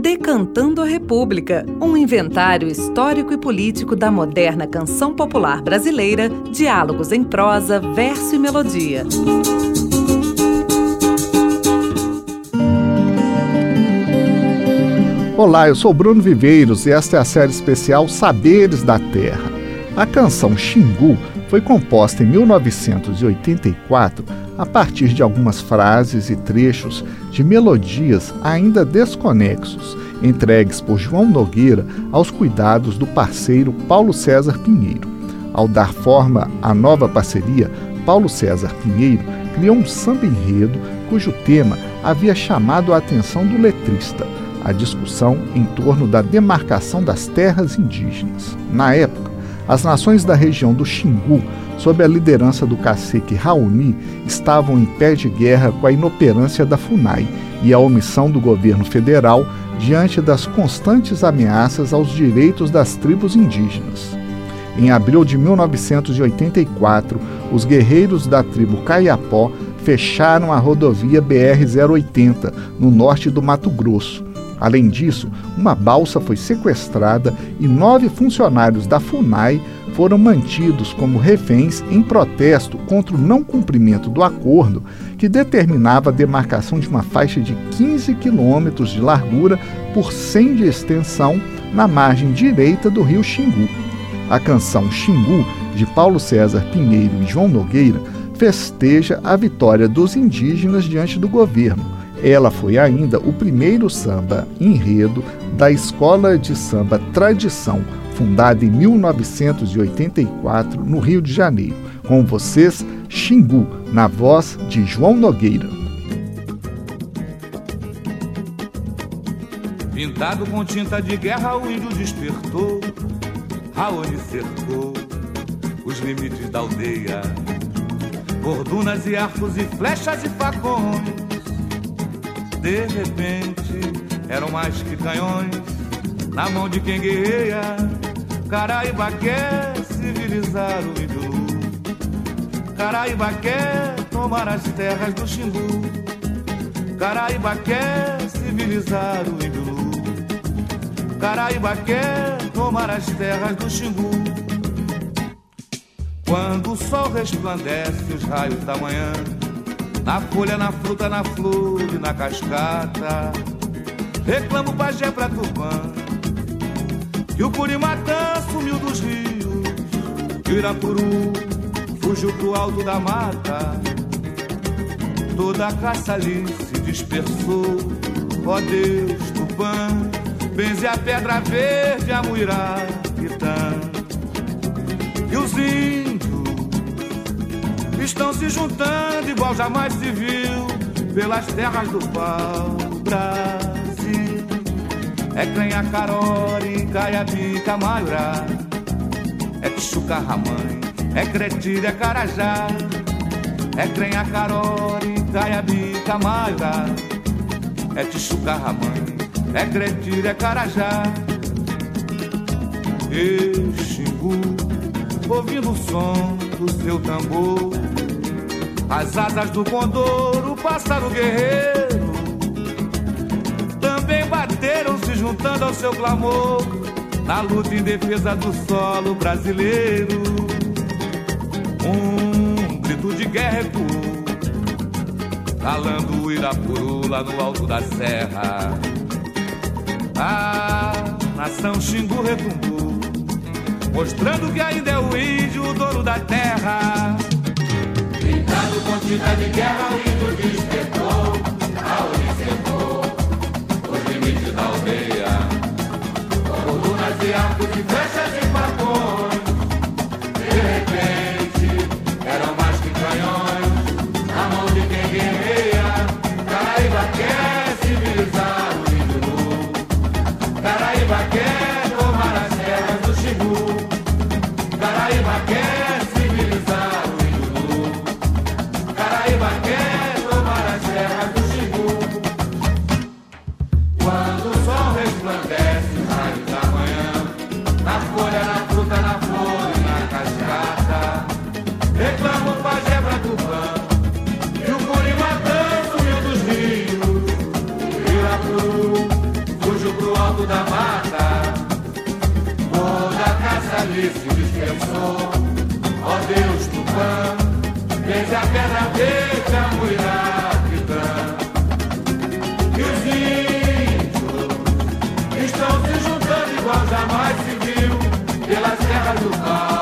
Decantando a República, um inventário histórico e político da moderna canção popular brasileira, diálogos em prosa, verso e melodia. Olá, eu sou Bruno Viveiros e esta é a série especial Saberes da Terra. A canção Xingu foi composta em 1984 a partir de algumas frases e trechos de melodias ainda desconexos, entregues por João Nogueira aos cuidados do parceiro Paulo César Pinheiro. Ao dar forma à nova parceria, Paulo César Pinheiro criou um samba enredo cujo tema havia chamado a atenção do letrista, a discussão em torno da demarcação das terras indígenas. Na época, as nações da região do Xingu, sob a liderança do cacique Raoni, estavam em pé de guerra com a inoperância da FUNAI e a omissão do governo federal diante das constantes ameaças aos direitos das tribos indígenas. Em abril de 1984, os guerreiros da tribo Caiapó fecharam a rodovia BR-080, no norte do Mato Grosso, Além disso, uma balsa foi sequestrada e nove funcionários da FUNAI foram mantidos como reféns em protesto contra o não cumprimento do acordo que determinava a demarcação de uma faixa de 15 quilômetros de largura por 100 de extensão na margem direita do rio Xingu. A canção Xingu, de Paulo César Pinheiro e João Nogueira, festeja a vitória dos indígenas diante do governo ela foi ainda o primeiro samba enredo da Escola de Samba Tradição, fundada em 1984 no Rio de Janeiro. Com vocês, Xingu, na voz de João Nogueira. Pintado com tinta de guerra, o índio despertou. Raoni cercou os limites da aldeia. Gordunas e arcos e flechas e facões de repente eram mais que canhões na mão de quem guerreia. Caraíba quer civilizar o Idu. Caraíba quer tomar as terras do Xingu. Caraíba quer civilizar o Idu. Caraíba quer tomar as terras do Xingu. Quando o sol resplandece os raios da manhã na folha, na fruta, na flor e na cascata. Reclamo pajé pra Tupã, que o Curimatã sumiu dos rios, que o Irapuru fugiu pro alto da mata. Toda a caça ali se dispersou, ó Deus, Tupã, benze a pedra verde, a muiraquitã. E os índios estão se juntando igual jamais se viu pelas terras do pau Brasil. É Crenha Carori, Caiabi, Camaiurá, é Tchuca Ramãe, é Cretilha, é Carajá, é Crenha Carori, Caiabi, Camaiurá, é Tchuca Ramãe, é Cretilha, é Carajá. E Xingu, ouvindo o som do seu tambor as asas do condor, o pássaro guerreiro também bateram se juntando ao seu clamor na luta em defesa do solo brasileiro. Um grito de guerra ecoou, calando o Irapuru lá no alto da serra. A nação Xingu retumbou, mostrando que ainda é o índio o dono da terra. Com tinta de guerra, o índio despertou, a cercou os limites da aldeia. Colunas e arcos e flechas desde a pedra verde a Muirapitã. E os índios estão se juntando igual jamais se viu pelas terras do pau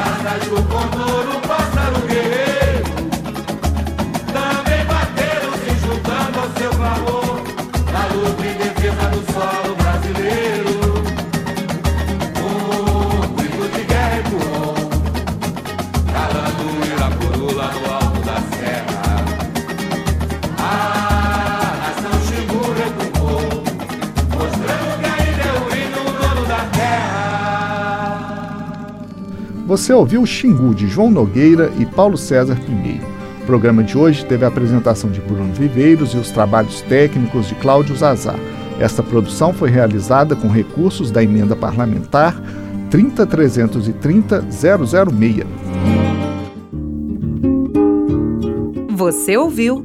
As asas do condor, o pássaro Você ouviu Xingu de João Nogueira e Paulo César Pinheiro. O programa de hoje teve a apresentação de Bruno Viveiros e os trabalhos técnicos de Cláudio Zazar. Esta produção foi realizada com recursos da emenda parlamentar 30330-006. Você ouviu